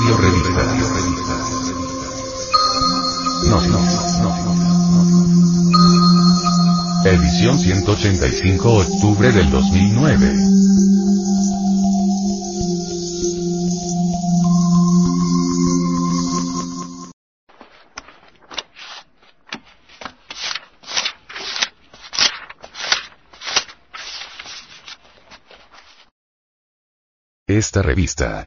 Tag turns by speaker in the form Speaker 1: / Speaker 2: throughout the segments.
Speaker 1: Audio revista. No, no, no. Edición 185 octubre del 2009. Esta revista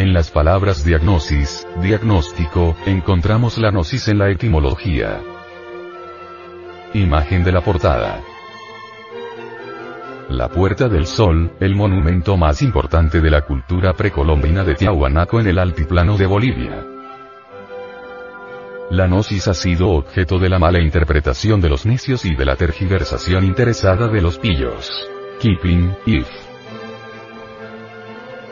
Speaker 1: En las palabras diagnosis, diagnóstico, encontramos la gnosis en la etimología. Imagen de la portada. La Puerta del Sol, el monumento más importante de la cultura precolombina de Tiahuanaco en el altiplano de Bolivia. La gnosis ha sido objeto de la mala interpretación de los necios y de la tergiversación interesada de los pillos. Keeping, if.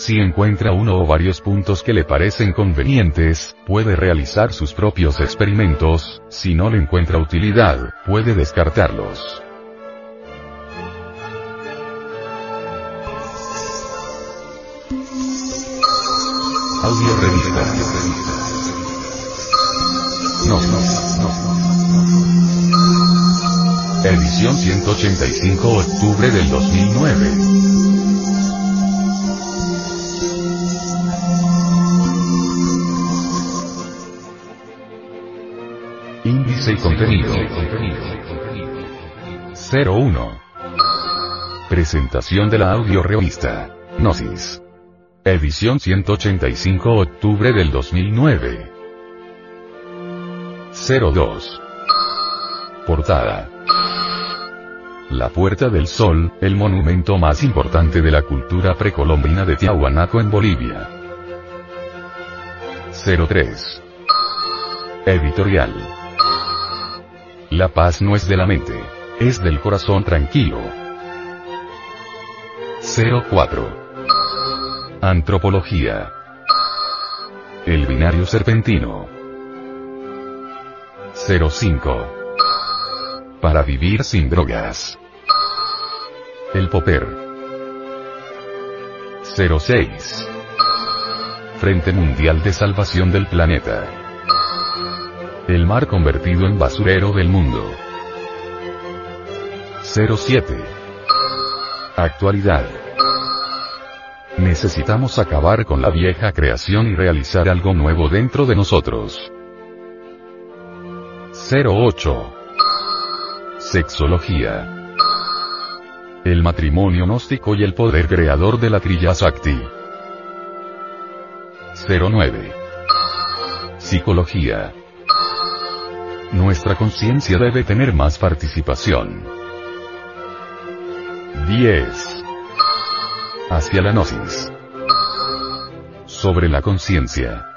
Speaker 1: Si encuentra uno o varios puntos que le parecen convenientes, puede realizar sus propios experimentos, si no le encuentra utilidad, puede descartarlos. Audio revista. No, no, no. Edición 185 octubre del 2009. Contenido. 01. Presentación de la audio revista. Gnosis. Edición 185 octubre del 2009. 02. Portada. La Puerta del Sol, el monumento más importante de la cultura precolombina de Tiahuanaco en Bolivia. 03. Editorial. La paz no es de la mente, es del corazón tranquilo. 04. Antropología. El binario serpentino. 05. Para vivir sin drogas. El Popper. 06. Frente Mundial de Salvación del Planeta. El mar convertido en basurero del mundo. 07. Actualidad. Necesitamos acabar con la vieja creación y realizar algo nuevo dentro de nosotros. 08. Sexología. El matrimonio gnóstico y el poder creador de la Trilla Sakti. 09. Psicología. Nuestra conciencia debe tener más participación. 10. Hacia la gnosis. Sobre la conciencia.